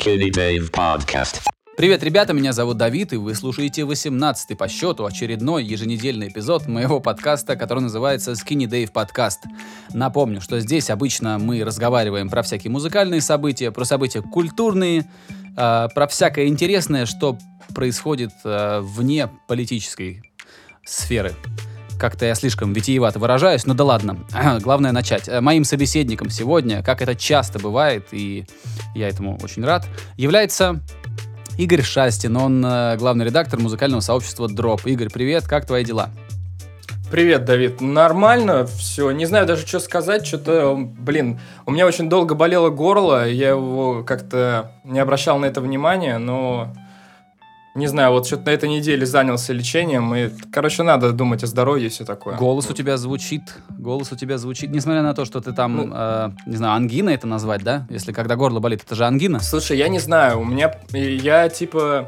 Skinny Dave Podcast. Привет, ребята, меня зовут Давид, и вы слушаете 18-й по счету очередной еженедельный эпизод моего подкаста, который называется Skinny Dave Podcast. Напомню, что здесь обычно мы разговариваем про всякие музыкальные события, про события культурные, э, про всякое интересное, что происходит э, вне политической сферы. Как-то я слишком витиевато выражаюсь, но да ладно. Главное начать. Э, Моим собеседником сегодня, как это часто бывает, и я этому очень рад, является Игорь Шастин. Он э, главный редактор музыкального сообщества Drop. Игорь, привет, как твои дела? Привет, Давид. Нормально все. Не знаю даже, что сказать. Что-то, блин, у меня очень долго болело горло. Я его как-то не обращал на это внимания, но не знаю, вот что-то на этой неделе занялся лечением, и, короче, надо думать о здоровье и все такое. Голос у тебя звучит, голос у тебя звучит, несмотря на то, что ты там, Ну. э, не знаю, ангина это назвать, да? Если когда горло болит, это же ангина. Слушай, я не знаю, у меня, я типа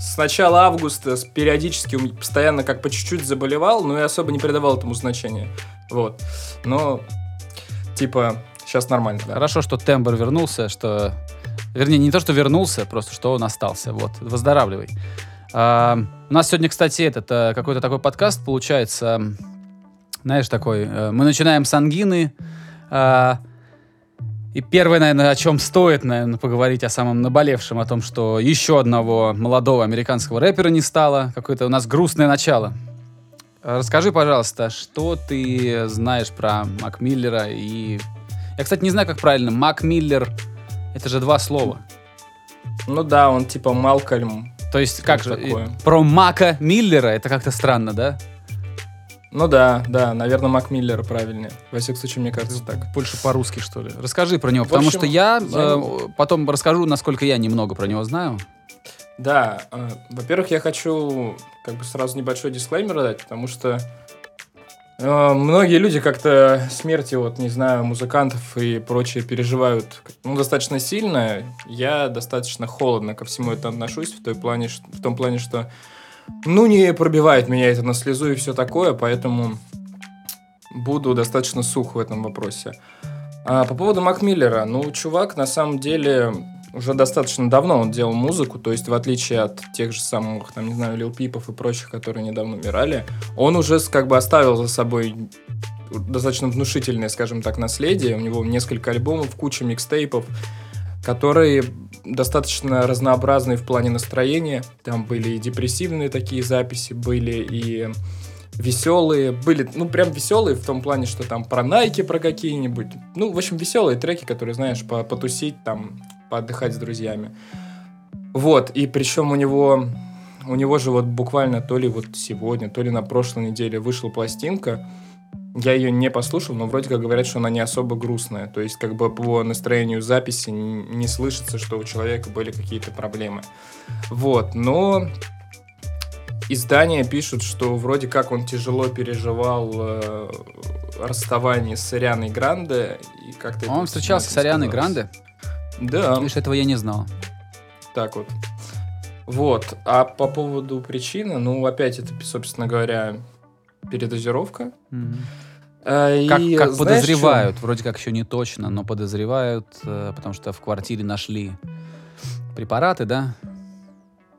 с начала августа периодически постоянно как по чуть-чуть заболевал, но я особо не придавал этому значения. Вот. Но, типа, сейчас нормально, да. Хорошо, что тембр вернулся, что... Вернее, не то, что вернулся, просто что он остался. Вот, выздоравливай. А, у нас сегодня, кстати, этот э, какой-то такой подкаст получается, знаешь, такой. э, мы начинаем с ангины. а, и первое, наверное, о чем стоит, наверное, поговорить о самом наболевшем, о том, что еще одного молодого американского рэпера не стало. Какое-то у нас грустное начало. А, Расскажи, пожалуйста, что ты знаешь про Мак Миллера и... Я, кстати, не знаю, как правильно. Мак Миллер — это же два слова. Ну да, он типа Малкольм. То есть, как же, такое? про Мака Миллера это как-то странно, да? Ну да, да, наверное, Мак Миллер правильнее. Во всяком случае, мне кажется так. Больше по-русски, что ли. Расскажи про него, В потому общем, что я, я- э, потом расскажу, насколько я немного про него знаю. Да, э, во-первых, я хочу как бы сразу небольшой дисклеймер дать, потому что многие люди как-то смерти, вот, не знаю, музыкантов и прочее переживают ну, достаточно сильно. Я достаточно холодно ко всему этому отношусь, в, той плане, в том плане, что ну, не пробивает меня это на слезу и все такое, поэтому буду достаточно сух в этом вопросе. А по поводу Мак Миллера, ну, чувак, на самом деле, уже достаточно давно он делал музыку, то есть в отличие от тех же самых, там, не знаю, Лил Пипов и прочих, которые недавно умирали, он уже как бы оставил за собой достаточно внушительное, скажем так, наследие. У него несколько альбомов, куча микстейпов, которые достаточно разнообразные в плане настроения. Там были и депрессивные такие записи, были и веселые, были, ну, прям веселые в том плане, что там про Найки, про какие-нибудь. Ну, в общем, веселые треки, которые, знаешь, по- потусить, там, поотдыхать с друзьями. Вот, и причем у него, у него же вот буквально то ли вот сегодня, то ли на прошлой неделе вышла пластинка. Я ее не послушал, но вроде как говорят, что она не особо грустная. То есть, как бы по настроению записи не слышится, что у человека были какие-то проблемы. Вот, но издания пишут, что вроде как он тяжело переживал э, расставание с Арианой Гранде. И как-то Он встречался с Арианой. Гранде. Да, Видишь, этого я не знал. так вот. Вот. А по поводу причины, ну, опять это, собственно говоря, передозировка. Мгм. А, Как, и как знаешь, подозревают, вроде как еще не точно, но подозревают, э, потому что в квартире нашли препараты, да?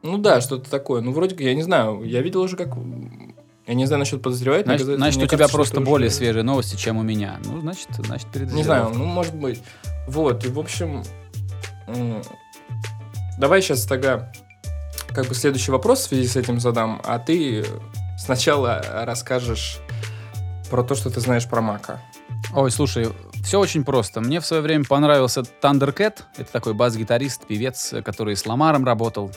Ну да, что-то такое. Ну, вроде как, я не знаю, я видел уже как... Я не знаю насчет подозревать. Значит, значит, у кажется, тебя что просто более уже- свежие новости, чем у меня. Ну, значит, значит, перед Не знаю, ну, может быть. Вот, и, в общем, давай сейчас тогда как бы следующий вопрос в связи с этим задам, а ты сначала расскажешь про то, что ты знаешь про Мака. Ой, слушай, все очень просто. Мне в свое время понравился Thundercat. Это такой бас-гитарист, певец, который с Ламаром работал.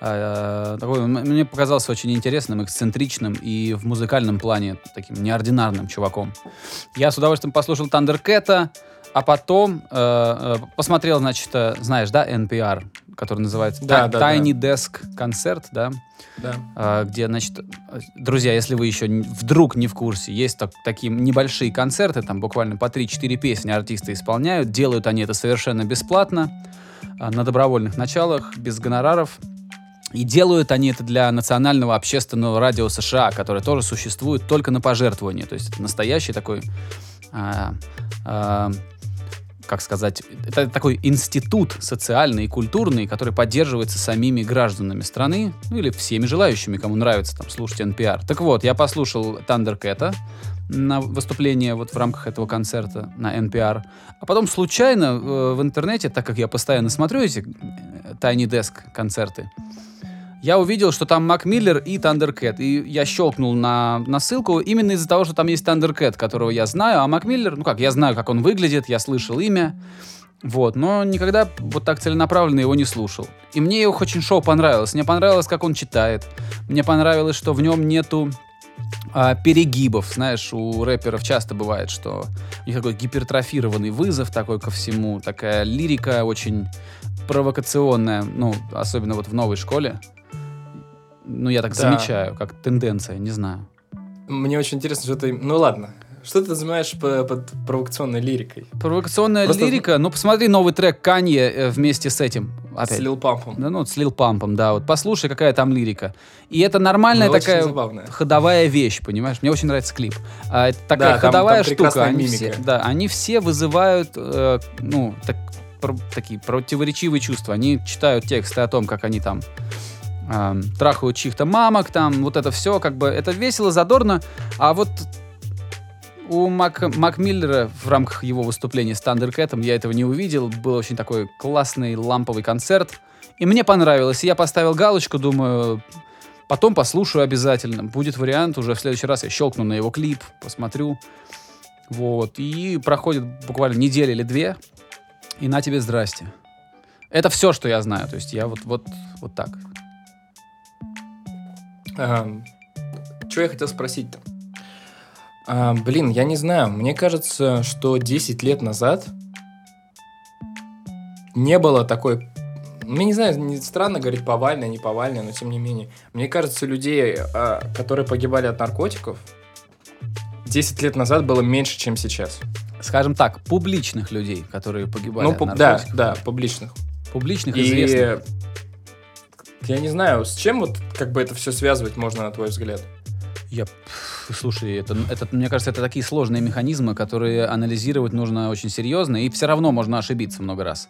Э, такой, мне показался очень интересным, эксцентричным и в музыкальном плане таким неординарным чуваком. Я с удовольствием послушал Thundercat, а потом э, э, посмотрел, значит, э, знаешь, да, NPR, который называется Да, да, да. Tiny Desk Concert, да? Да. а, где, значит, э, друзья, если вы еще вдруг не в курсе, есть так- такие небольшие концерты, там буквально по 3-4 песни артисты исполняют, делают они это совершенно бесплатно, а, на добровольных началах, без гонораров. И делают они это для национального общественного радио США, которое тоже существует только на пожертвование. То есть это настоящий такой а, а, как сказать, это такой институт социальный и культурный, который поддерживается самими гражданами страны, ну или всеми желающими, кому нравится там слушать NPR. Так вот, я послушал Thundercat на выступление вот в рамках этого концерта на NPR, а потом случайно э, в интернете, так как я постоянно смотрю эти э, Tiny Desk концерты, я увидел, что там Мак Миллер и Thundercat. И я щелкнул на, на ссылку именно из-за того, что там есть Thundercat, которого я знаю, а Мак Миллер, ну как, я знаю, как он выглядит, я слышал имя, вот, но никогда вот так целенаправленно его не слушал. И мне его очень шоу понравилось. Мне понравилось, как он читает. Мне понравилось, что в нем нету а, перегибов. Знаешь, у рэперов часто бывает, что у них такой гипертрофированный вызов такой ко всему, такая лирика очень провокационная, ну, особенно вот в новой школе. Ну, я так Да. замечаю, как тенденция, не знаю. Мне очень интересно, что ты... Ну ладно. Что ты называешь по- под провокационной лирикой? Провокационная Просто- лирика, ну, посмотри новый трек Канье э, вместе с этим. Опять. С Лил Пампом. Да, ну, с Лил Пампом, да, вот послушай, какая там лирика. И это нормальная Ну, такая забавная. ходовая вещь, понимаешь? Мне очень нравится клип. А, это такая Да, там- ходовая там штука. Они мимика. все, да, они все вызывают, э, ну, так- про- такие противоречивые чувства. Они читают тексты о том, как они там эм, трахают чьих-то мамок, там, вот это все, как бы, это весело, задорно, а вот у Мак, Мак Миллера в рамках его выступления с Thundercat я этого не увидел. Был очень такой классный ламповый концерт. И мне понравилось. И я поставил галочку, думаю, потом послушаю обязательно. Будет вариант, уже в следующий раз я щелкну на его клип, посмотрю. Вот. И проходит буквально неделя или две. И на тебе здрасте. Это все, что я знаю. То есть я вот, вот, вот так. Что я хотел спросить-то? А, блин, я не знаю. Мне кажется, что 10 лет назад не было такой... Я не знаю, не странно говорить повальная, не повальная, но тем не менее. Мне кажется, людей, а, которые погибали от наркотиков, 10 лет назад было меньше, чем сейчас. Скажем так, публичных людей, которые погибали ну, от пу- да, наркотиков. да, публичных. Публичных, И известных. Я не знаю, с чем вот как бы это все связывать можно, на твой взгляд? Я, слушай, это, это, мне кажется, это такие сложные механизмы, которые анализировать нужно очень серьезно, и все равно можно ошибиться много раз.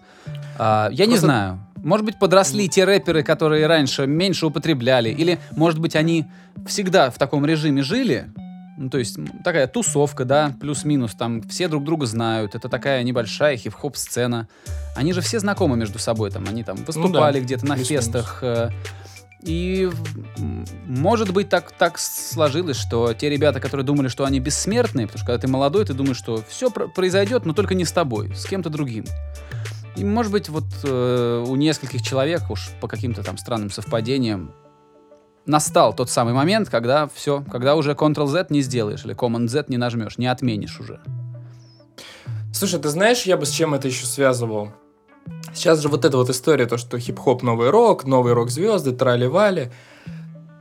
А, я не Просто- знаю. Может быть, подросли те рэперы, которые раньше меньше употребляли, или, может быть, они всегда в таком режиме жили. Ну, то есть такая тусовка, да, плюс-минус, там все друг друга знают, это такая небольшая хип-хоп сцена. Они же все знакомы между собой, там, они там выступали где-то на фестах, э, и может быть так, так сложилось, что те ребята, которые думали, что они бессмертные, потому что когда ты молодой, ты думаешь, что все произойдет, но только не с тобой, с кем-то другим. И может быть вот э, у нескольких человек уж по каким-то там странным совпадениям настал тот самый момент, когда все, когда уже Ctrl-Z не сделаешь или Command-Z не нажмешь, не отменишь уже. Слушай, ты знаешь, я бы с чем это еще связывал? Сейчас же вот эта вот история, то, что хип-хоп новый рок, новый рок-звезды, трали-вали.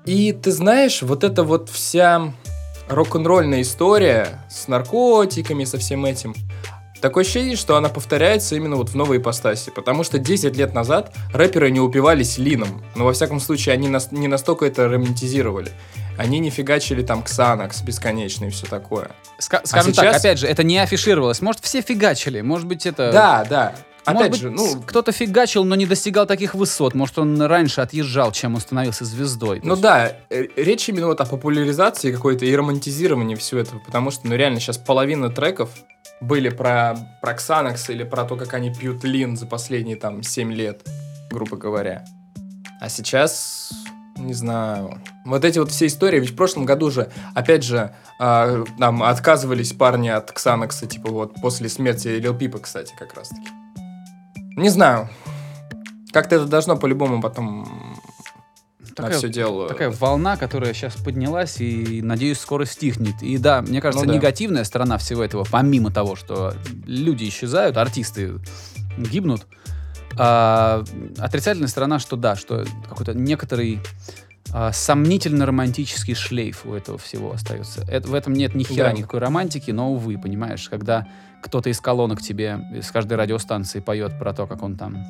И ты знаешь, вот эта вот вся рок-н-ролльная история с наркотиками, со всем этим, такое ощущение, что она повторяется именно вот в новой ипостаси. Потому что 10 лет назад рэперы не упивались лином. Но во всяком случае, они нас- не настолько это романтизировали. Они не фигачили там Ксанакс бесконечно и все такое. Ска- скажем так, сейчас- опять же, это не афишировалось. Может, все фигачили, может быть, это... Да, да. Может Опять быть, же, ну, кто-то фигачил, но не достигал таких высот. Может, он раньше отъезжал, чем он становился звездой. Ну есть- да, э, речь именно вот о популяризации какой-то и романтизировании всего этого, потому что, ну реально, сейчас половина треков были про, про Xanax или про то, как они пьют лин за последние там 7 лет, грубо говоря. А сейчас, не знаю, вот эти вот все истории, ведь в прошлом году же, опять же, а, там отказывались парни от Xanax, типа вот после смерти Лил Пипа, кстати, как раз таки. Не знаю. Как-то это должно по-любому потом на Такая- все дело. Такая волна, которая сейчас поднялась и, надеюсь, скоро стихнет. И да, мне кажется, Ну да. негативная сторона всего этого, помимо того, что люди исчезают, артисты гибнут, а, отрицательная сторона, что да, что какой-то некоторый а, сомнительно-романтический шлейф у этого всего остается. Это, в этом нет ни хера Да. никакой романтики, но, увы, понимаешь, когда кто-то из колонок тебе, из каждой радиостанции поет про то, как он там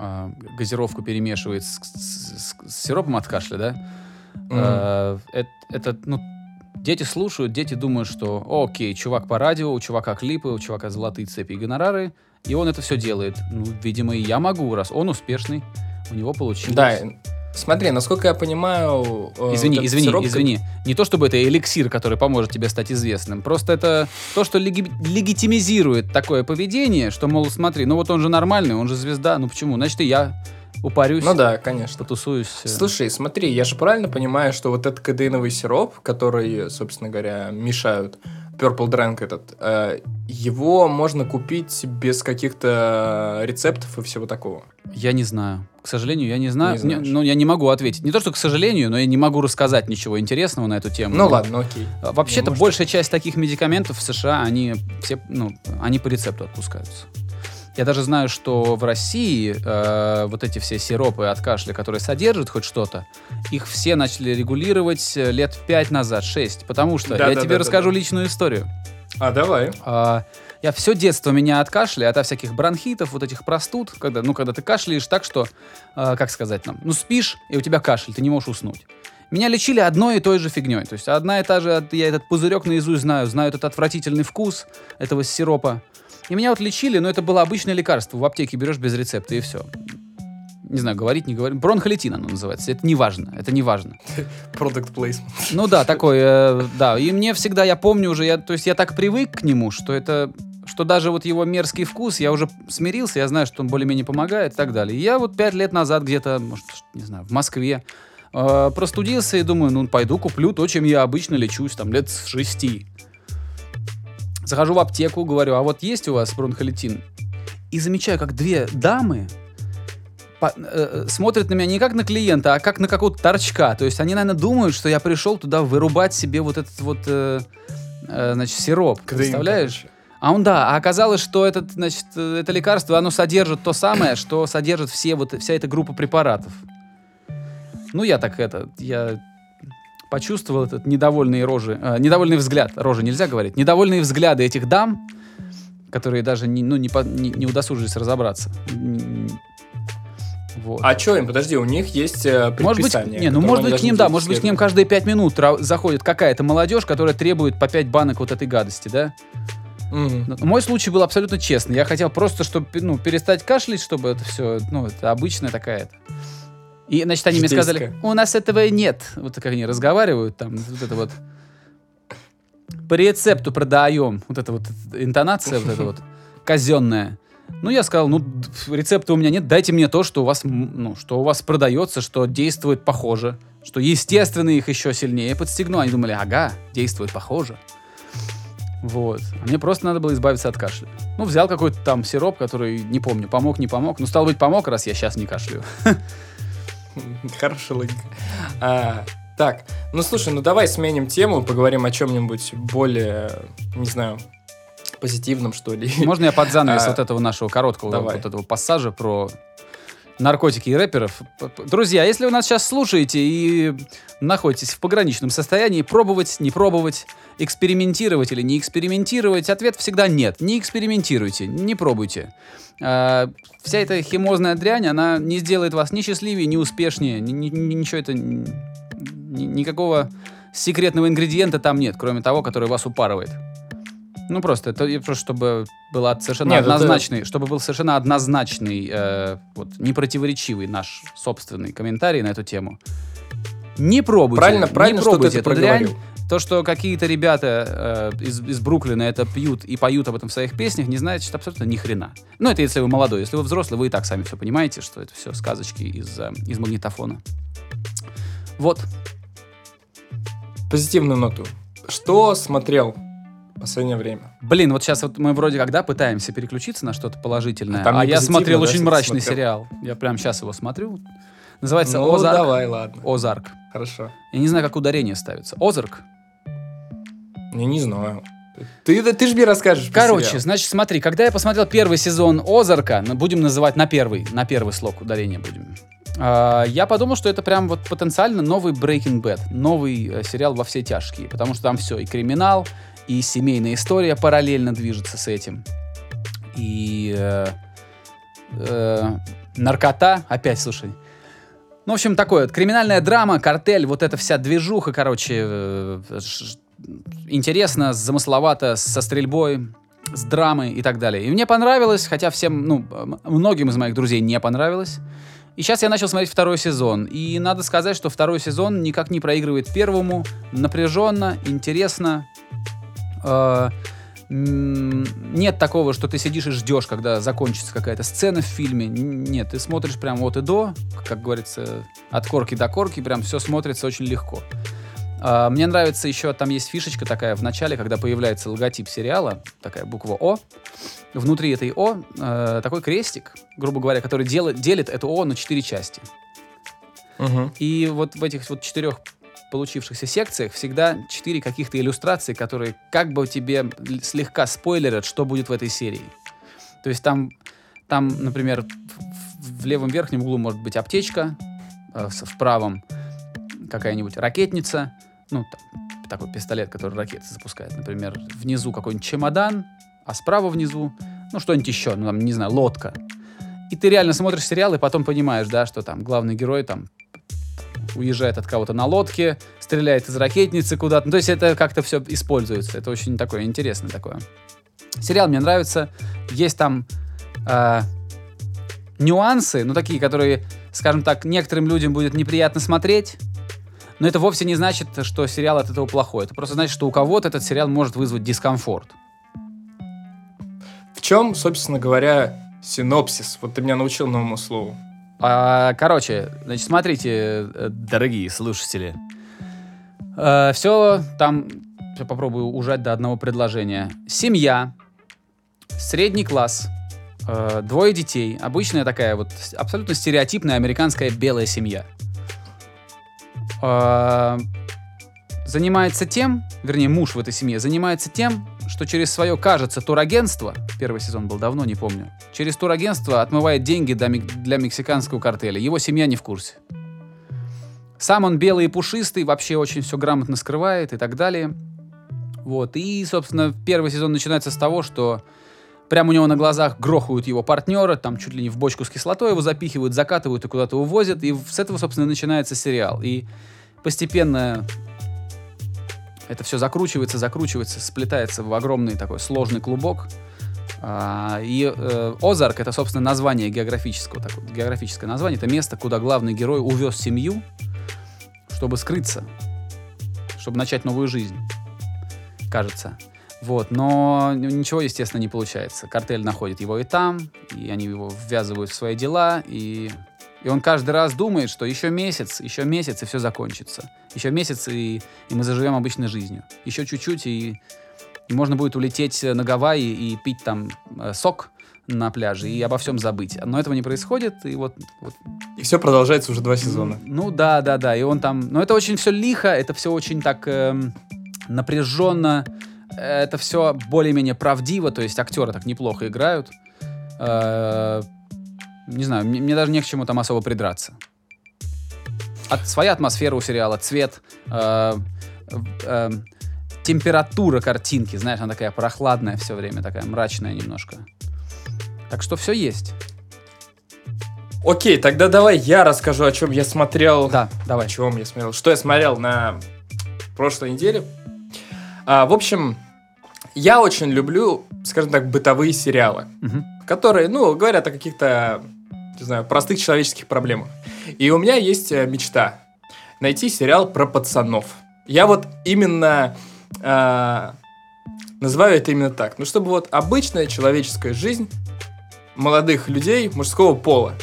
а, газировку перемешивает с, с- с- с сиропом от кашля, да? Мгм. Э, эт- это, ну, Дети слушают, дети думают, что окей, чувак по радио, у чувака клипы, у чувака золотые цепи и гонорары, и он это все делает. Ну, видимо, и я могу, раз он успешный, у него получилось. Да, смотри, насколько я понимаю... э, Извини, этот извини, извини. Не то чтобы это эликсир, который поможет тебе стать известным. Просто это то, что леги- легитимизирует такое поведение, что, мол, смотри, ну вот он же нормальный, он же звезда, ну почему? Значит, и я упарюсь, Ну да, конечно. потусуюсь. э. Слушай, смотри, я же правильно понимаю, что вот этот кадеиновый сироп, который, собственно говоря, мешают, Purple Drank этот, э, его можно купить без каких-то рецептов и всего такого. Я не знаю. К сожалению, я не знаю. Не знаешь. ну, я не могу ответить. Не то, что к сожалению, но я не могу рассказать ничего интересного на эту тему. Ну ладно, окей. А, Вообще-то Ну, большая часть таких медикаментов в США, они все, ну, они по рецепту отпускаются. Я даже знаю, что в России э, вот эти все сиропы от кашля, которые содержат хоть что-то, их все начали регулировать э, лет пять назад, шесть. Потому что Да, я да, тебе да, расскажу да, да. личную историю. А, давай. А, я все детство меня от кашля, от всяких бронхитов, вот этих простуд, когда, ну, когда ты кашляешь так, что, а, как сказать нам, ну, спишь, и у тебя кашель, ты не можешь уснуть. Меня лечили одной и той же фигней. То есть одна и та же, я этот пузырек наизусть знаю, знаю этот отвратительный вкус этого сиропа. И меня вот лечили, но это было обычное лекарство. В аптеке берешь без рецепта, и все. Не знаю, говорить, не говорить. Бронхолитин оно называется. Это не важно. Это не важно. Product placement. Ну да, такой, э, да. И мне всегда, я помню уже, я, то есть я так привык к нему, что это, что даже вот его мерзкий вкус, я уже смирился, я знаю, что он более-менее помогает и так далее. И я вот пять лет назад где-то, может, не знаю, в Москве э, простудился и думаю, ну пойду куплю то, чем я обычно лечусь, там лет с шести. Захожу в аптеку, говорю, а вот есть у вас бронхолитин? И замечаю, как две дамы по- э, смотрят на меня не как на клиента, а как на какого-то торчка. То есть они, наверное, думают, что я пришел туда вырубать себе вот этот вот, э, э, значит, сироп. Представляешь? А он, да, а оказалось, что этот, значит, э, это лекарство, оно содержит то самое, что содержит все вот, вся эта группа препаратов. Ну, я так это, я почувствовал этот недовольные рожи, э, недовольный взгляд, рожи нельзя говорить, недовольные взгляды этих дам, которые даже не, ну, не, по- не, не удосужились разобраться. Вот. А что им, подожди, у них есть э, Может быть, не, ну может быть к ним, да, может быть к ним каждые пять минут заходит какая-то молодежь, которая требует по пять банок вот этой гадости, да? Но Мой случай был абсолютно честный. Я хотел просто, чтобы ну, перестать кашлять, чтобы это все, ну, это обычная такая. И, значит, они мне сказали, у нас этого нет. Вот как они разговаривают, там, вот это вот. По рецепту продаем. Вот эта вот интонация, вот эта вот казенная. Ну, я сказал, ну, рецепта у меня нет, дайте мне то, что у вас, ну, что у вас продается, что действует похоже, что, естественно, их еще сильнее подстегну. Они думали, ага, действует похоже. Вот. А мне просто надо было избавиться от кашля. Ну, взял какой-то там сироп, который, не помню, помог, не помог. Ну, стал быть, помог, раз я сейчас не кашляю. Хорошая логика. А, так, ну слушай, ну давай сменим тему, поговорим о чем-нибудь более, не знаю, позитивном, что ли. Можно я под занавес А, вот этого нашего короткого давай. вот этого пассажа про наркотики и рэперов? Друзья, если вы нас сейчас слушаете и находитесь в пограничном состоянии, пробовать, не пробовать, экспериментировать или не экспериментировать, ответ всегда нет. Не экспериментируйте, не пробуйте. А, вся эта химозная дрянь, она не сделает вас ни счастливее, ни успешнее, ни- ни- ничего это... ни- никакого секретного ингредиента там нет, кроме того, который вас упарывает. Ну просто, это просто чтобы было совершенно Нет, это- однозначный, чтобы был совершенно однозначный, э, вот, непротиворечивый наш собственный комментарий на эту тему. Не пробуйте. Правильно, не правильно, что ты пробуйте это дрянь. То, что какие-то ребята э, из, из Бруклина это пьют и поют об этом в своих песнях, не значит абсолютно ни хрена. Ну, это если вы молодой. Если вы взрослый, вы и так сами все понимаете, что это все сказочки из, э, из магнитофона. Вот. Позитивную ноту. Что смотрел последнее время? Блин, вот сейчас вот мы вроде когда пытаемся переключиться на что-то положительное, А там а, я смотрел да, очень мрачный смотрел? сериал. Я прям сейчас его смотрю. Называется ну, Озарк. давай, ладно. Озарк. Хорошо. Я не знаю, как ударение ставится. Озарк. Я не знаю. Ты, ты, ты же мне расскажешь. Короче, сериал. значит, смотри, когда я посмотрел первый сезон Озарка, будем называть на первый, на первый слог ударения будем. а, я подумал, что это прям вот потенциально новый Breaking Bad, новый э, сериал во все тяжкие, потому что там все, и криминал, и семейная история параллельно движется с этим, и э, э, наркота, опять, слушай, ну в общем, такое криминальная драма, картель, вот эта вся движуха, короче, э, интересно, замысловато, со стрельбой, с драмой и так далее. И мне понравилось, хотя всем, ну, многим из моих друзей не понравилось. И сейчас я начал смотреть второй сезон. И надо сказать, что второй сезон никак не проигрывает первому. Напряженно, интересно. Э, Нет такого, что ты сидишь и ждешь, когда закончится какая-то сцена в фильме. Нет, ты смотришь прям вот и до, как говорится, от корки до корки, прям все смотрится очень легко. А, Мне нравится еще, там есть фишечка такая в начале, когда появляется логотип сериала, такая буква О. Внутри этой О э, такой крестик, грубо говоря, который дел- делит эту О на четыре части. Мгм. И вот в этих вот четырех получившихся секциях всегда четыре каких-то иллюстрации, которые как бы тебе слегка спойлерят, что будет в этой серии. То есть там, там например, в, левом верхнем углу может быть аптечка, с- в правом какая-нибудь ракетница, ну, там, такой пистолет, который ракеты запускает, например, внизу какой-нибудь чемодан, а справа внизу, ну, что-нибудь еще, ну, там, не знаю, лодка. И ты реально смотришь сериал и потом понимаешь, да, что там главный герой там уезжает от кого-то на лодке, стреляет из ракетницы куда-то. Ну, то есть это как-то все используется. Это очень такое интересное такое. Сериал мне нравится. Есть там э, нюансы, ну такие, которые, скажем так, некоторым людям будет неприятно смотреть. Но это вовсе не значит, что сериал от этого плохой. Это просто значит, что у кого-то этот сериал может вызвать дискомфорт. В чем, собственно говоря, синопсис? Вот ты меня научил новому слову. А, короче, значит, смотрите, э, дорогие слушатели. все там, я попробую ужать до одного предложения. Семья, средний класс, э, двое детей. Обычная такая вот абсолютно стереотипная американская белая семья. Э, занимается тем, вернее, муж в этой семье занимается тем, что через свое, кажется, турагентство, первый сезон был давно, не помню, через турагентство отмывает деньги для, мек- для мексиканского картеля. Его семья не в курсе. Сам он белый и пушистый, вообще очень все грамотно скрывает и так далее. Вот. И, собственно, первый сезон начинается с того, что прямо у него на глазах грохают его партнера, там чуть ли не в бочку с кислотой его запихивают, закатывают и куда-то увозят. И с этого, собственно, начинается сериал. И постепенно это все закручивается, закручивается, сплетается в огромный такой сложный клубок. А, и э, Озарк это, собственно, название географического, так вот, географическое название. Это место, куда главный герой увез семью, чтобы скрыться, чтобы начать новую жизнь, кажется. Вот, но ничего, естественно, не получается. Картель находит его и там, и они его ввязывают в свои дела, и, и он каждый раз думает, что еще месяц, еще месяц, и все закончится. Еще месяц, и, и мы заживем обычной жизнью. Еще чуть-чуть, и, и можно будет улететь на Гавайи и пить там э, сок на пляже и обо всем забыть. Но этого не происходит, и вот, вот И все продолжается уже два сезона. ну да, да, да. И он там. Но это очень все лихо, это все очень так эм, напряженно. Это все более-менее правдиво, то есть актеры так неплохо играют. Э, не знаю, мне, мне даже не к чему там особо придраться. От, своя атмосфера у сериала, цвет, э, э, температура картинки, знаешь, она такая прохладная все время, такая мрачная немножко. Так что все есть. Окей, тогда давай я расскажу, о чем я смотрел. Да, давай. О чем я смотрел? Что я смотрел на прошлой неделе? А, в общем, я очень люблю, скажем так, бытовые сериалы, Мгм. которые, ну, говорят о каких-то, не знаю, простых человеческих проблемах. И у меня есть э, мечта найти сериал про пацанов. Я вот именно а, называю это именно так. Ну, чтобы вот обычная человеческая жизнь молодых людей мужского пола.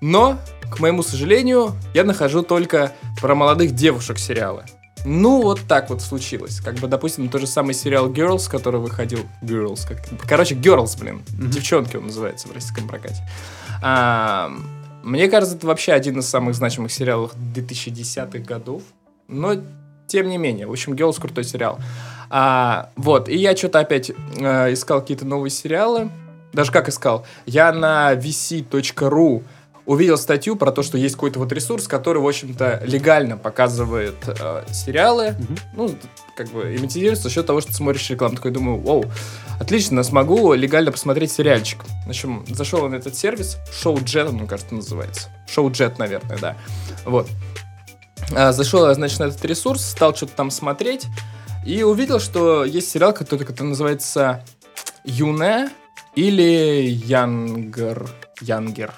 Но, к моему сожалению, я нахожу только про молодых девушек сериалы. Ну, вот так вот случилось. Как бы, допустим, тот же самый сериал Girls, который выходил... Girls, как... Короче, Girls, блин. Мгм. Девчонки он называется в российском прокате. А, мне кажется, это вообще один из самых значимых сериалов 2010-х годов. Но, тем не менее, в общем, Girls крутой сериал. А, вот, и я что-то опять э, искал какие-то новые сериалы. Даже как искал? Я на vc.ru увидел статью про то, что есть какой-то вот ресурс, который, в общем-то, легально показывает э, сериалы. Мгм. Ну, как бы, и монетизируется за счет того, что ты смотришь рекламу. Такой думаю, оу, отлично, смогу легально посмотреть сериальчик. В общем, зашел на этот сервис, шоу Джет, мне кажется, называется. Шоу Джет, наверное, да. Вот. А, Зашел значит, на этот ресурс, стал что-то там смотреть, и увидел, что есть сериал, который, который называется Юне или Янгер. Янгер.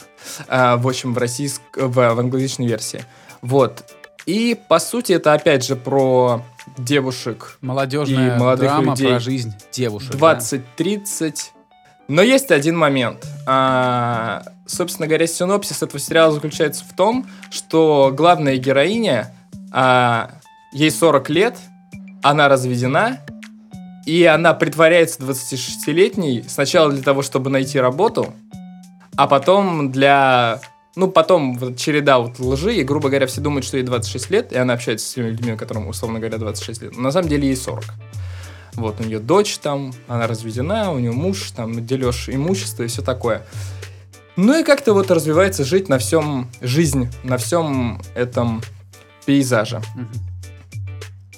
А, в общем, в, российск... в, в англоязычной версии. Вот. И, по сути, это, опять же, про девушек Молодежная И молодых драма людей. про жизнь девушек. да? 20-30. Но есть один момент. А, собственно говоря, синопсис этого сериала заключается в том, что главная героиня, а, ей 40 лет, она разведена, и она притворяется 26-летней сначала для того, чтобы найти работу, а потом для... Ну, потом вот череда вот лжи, и, грубо говоря, все думают, что ей 26 лет, и она общается с теми людьми, которым, условно говоря, 26 лет. Но на самом деле ей 40. Вот, у нее дочь там, она разведена, у нее муж, там, дележ имущества и все такое. Ну и как-то вот развивается жить на всем, жизнь на всем этом пейзаже. Мгм.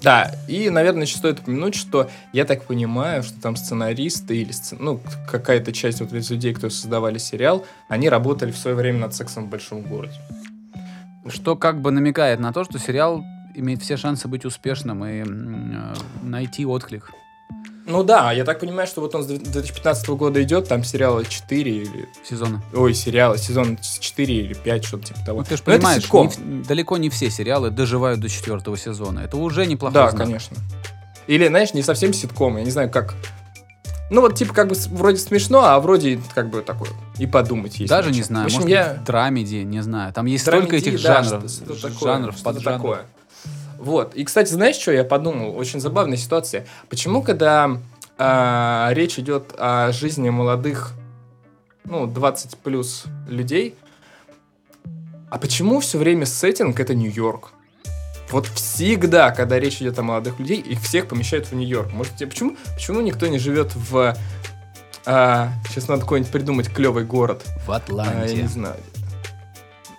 Да, и, наверное, еще стоит упомянуть, что я так понимаю, что там сценаристы или, сцен- ну, какая-то часть вот из людей, кто создавали сериал, они работали в свое время над сексом в большом городе. Что как бы намекает на то, что сериал имеет все шансы быть успешным и э, найти отклик. Ну да, я так понимаю, что вот он с 2015 года идет, там сериала 4 или... сезона. Ой, сериала, сезон 4 или 5, что-то типа того. Ну, ты же понимаешь, не далеко не все сериалы доживают до четвертого сезона. Это уже неплохой Да, знак. конечно. Или, знаешь, не совсем ситком, я не знаю, как... Ну вот, типа, как бы вроде смешно, а вроде как бы такое. И подумать есть. Даже над не знаю, В общем, может я... драмеди, не знаю. Там есть столько Драмеди, этих да, жанров, что- что такое, жанров, что-то поджанров. такое. Вот. И, кстати, знаешь, что я подумал? Очень забавная ситуация. Почему, когда а, речь идет о жизни молодых, ну, 20 плюс людей, а почему все время сеттинг это Нью-Йорк? Вот всегда, когда речь идет о молодых людей, их всех помещают в Нью-Йорк. Может, тебе почему, почему никто не живет в... а, сейчас надо какой-нибудь придумать клевый город. В А, я Атланте. не знаю.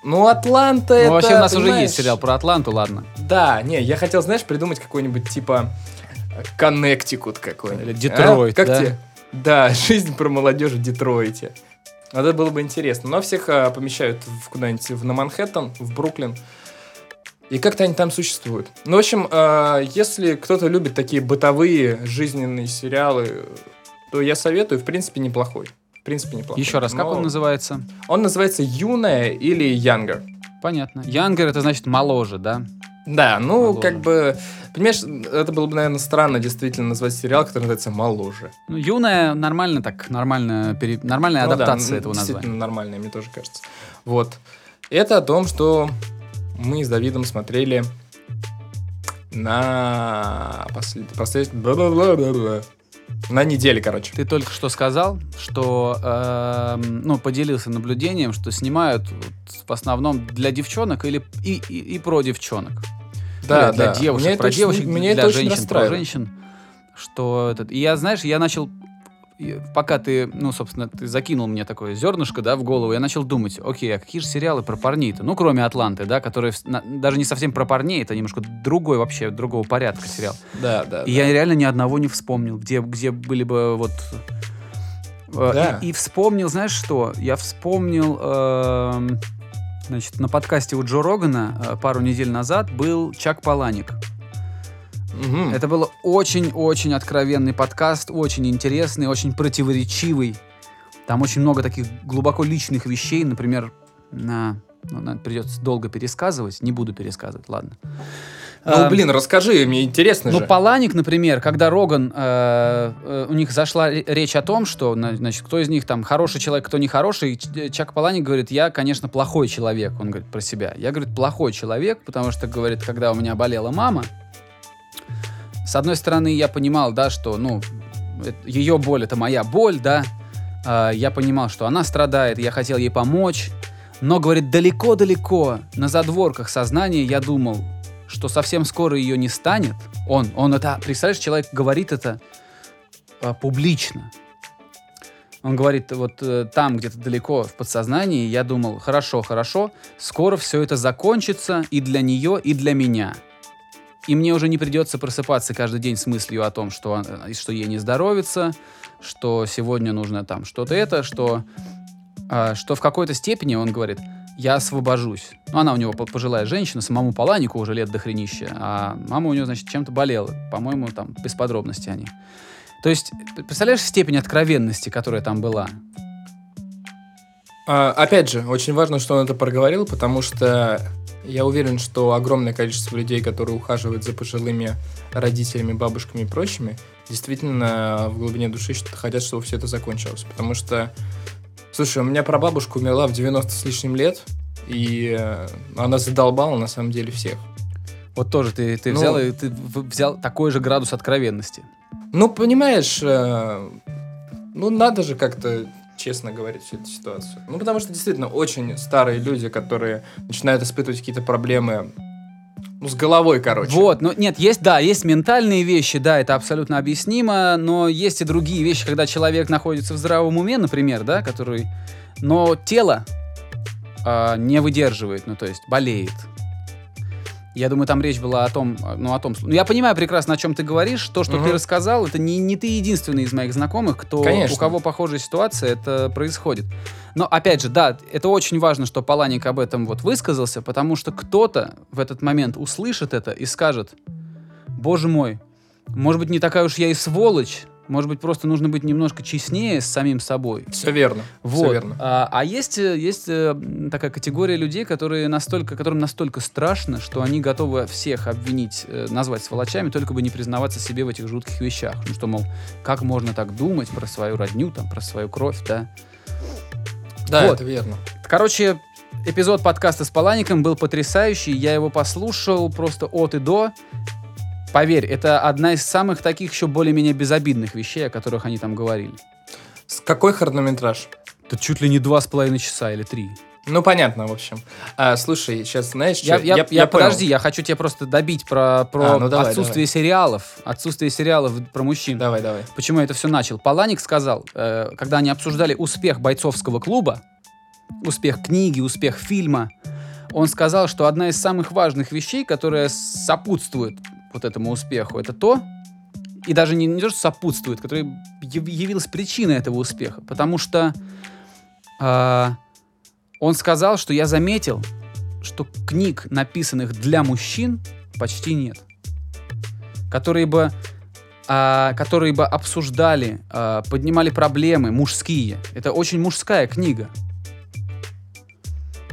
Ну, Атланта это... Ну, вообще у нас уже есть сериал про Атланту, ладно. Да, не, я хотел, знаешь, придумать какой-нибудь типа Коннектикут какой-нибудь. Или Детройт, А? Как да? тебе? Да, жизнь про молодежь в Детройте. Вот Это было бы интересно. Но всех а, помещают в куда-нибудь в, на Манхэттен, в Бруклин. И как-то они там существуют. Ну, в общем, а, если кто-то любит такие бытовые жизненные сериалы, то я советую, в принципе, неплохой. В принципе, неплохой. Еще раз, как Но он называется? Он называется «Юная» или «Younger». Понятно. Янгер это значит моложе, да? Да, ну, Моложе. как бы, понимаешь, это было бы, наверное, странно действительно назвать сериал, который называется «Моложе». Ну, юная нормально так, нормально, пере- нормальная Ну да, адаптация м, этого названия. нормальная, мне тоже кажется. Вот. Это о том, что мы с Давидом смотрели на послед... послед-. На неделе, короче. Ты только что сказал, что эм, ну, поделился наблюдением, что снимают в основном для девчонок или и, и, и про девчонок. Да, для да. девушек, Меня это про очень- девушек, меня для это очень женщин, про расстраивает. женщин. Что этот. И я, знаешь, я начал. И Пока ты, ну, собственно, ты закинул мне такое зернышко, да, в голову, я начал думать, окей, а какие же сериалы про парней-то? Ну, кроме Атланты, да, которые в- на- даже не совсем про парней, это немножко другой вообще, другого порядка сериал. Да, да. И я реально ни одного не вспомнил, где, где были бы вот... э, Да. И, и вспомнил, знаешь что? Я вспомнил, эм, значит, на подкасте у Джо Рогана э, пару недель назад был Чак Паланик. Мгм. Это был очень-очень откровенный подкаст, очень интересный, очень противоречивый. Там очень много таких глубоко личных вещей, например, на... Ну, придется долго пересказывать, не буду пересказывать, ладно. Ну, блин, расскажи, мне интересно ну, же. Паланик, например, когда Роган, э, э, у них зашла ре- речь о том, что, на- значит, кто из них там хороший человек, кто нехороший, Ч- э, Чак Паланик говорит, я, конечно, плохой человек, он говорит про себя. Я, говорит, плохой человек, потому что, говорит, когда у меня болела мама, с одной стороны, я понимал, да, что, ну, ее боль это моя боль, да, А, я понимал, что она страдает, я хотел ей помочь, но, говорит, далеко-далеко, на задворках сознания я думал, что совсем скоро ее не станет. Он, он это, представляешь, человек говорит это а, публично. Он говорит, вот э, там где-то далеко в подсознании, я думал, хорошо, хорошо, скоро все это закончится и для нее, и для меня. И мне уже не придется просыпаться каждый день с мыслью о том, что, э, что ей не здоровится, что сегодня нужно там что-то это, что, а, что в какой-то степени, он говорит, я освобожусь. Ну, она у него по- пожилая женщина, самому Паланику уже лет до хренища, а мама у него, значит, чем-то болела. По-моему, там, без подробностей они. То есть, представляешь степень откровенности, которая там была? А, опять же, очень важно, что он это проговорил, потому что я уверен, что огромное количество людей, которые ухаживают за пожилыми родителями, бабушками и прочими, действительно в глубине души хотят, чтобы все это закончилось. Потому что, слушай, у меня прабабушка умерла в 90 с лишним лет, и э, она задолбала на самом деле всех. Вот тоже ты, ты Ну- взял, ты взял такой же градус откровенности. Ну, понимаешь, э, ну, надо же как-то честно говорить всю эту ситуацию. Ну, потому что действительно очень старые люди, которые начинают испытывать какие-то проблемы, ну, с головой, короче. Вот, ну нет, есть, да, есть ментальные вещи, да, это абсолютно объяснимо, но есть и другие вещи, когда человек находится в здравом уме, например, да, который, но тело а, не выдерживает, ну то есть болеет. Я думаю, там речь была о том, ну о том, ну я понимаю прекрасно, о чем ты говоришь, то, что Мгм. ты рассказал, это не, не ты единственный из моих знакомых, кто, Конечно. у кого похожая ситуация, это происходит. Но опять же, да, это очень важно, что Паланик об этом вот высказался, потому что кто-то в этот момент услышит это и скажет, боже мой, может быть, не такая уж я и сволочь, может быть, просто нужно быть немножко честнее с самим собой. Все верно. Вот. Все верно. А, а есть, э, есть э, такая категория людей, которые настолько, которым настолько страшно, что они готовы всех обвинить, э, назвать сволочами, только бы не признаваться себе в этих жутких вещах. Ну что, мол, как можно так думать про свою родню, там, про свою кровь, да? Да, вот. это верно. Короче, эпизод подкаста с Палаником был потрясающий. Я его послушал просто от и до. Поверь, это одна из самых таких еще более-менее безобидных вещей, о которых они там говорили. С какой хронометраж? Это чуть ли не два с половиной часа или три. Ну, понятно, в общем. А, слушай, сейчас, знаешь, Я, я, я, понял. подожди, я хочу тебе просто добить про, про А, ну давай, отсутствие сериалов, отсутствие сериалов про мужчин. Давай, давай. Почему я это все начал? Паланик сказал, э, когда они обсуждали успех бойцовского клуба, успех книги, успех фильма, он сказал, что одна из самых важных вещей, которая сопутствует вот этому успеху, это то, и даже не, не то, что сопутствует, которая яв- явилась причиной этого успеха, потому что а, он сказал, что я заметил, что книг, написанных для мужчин, почти нет. Которые бы, а, которые бы обсуждали, а, поднимали проблемы мужские. Это очень мужская книга.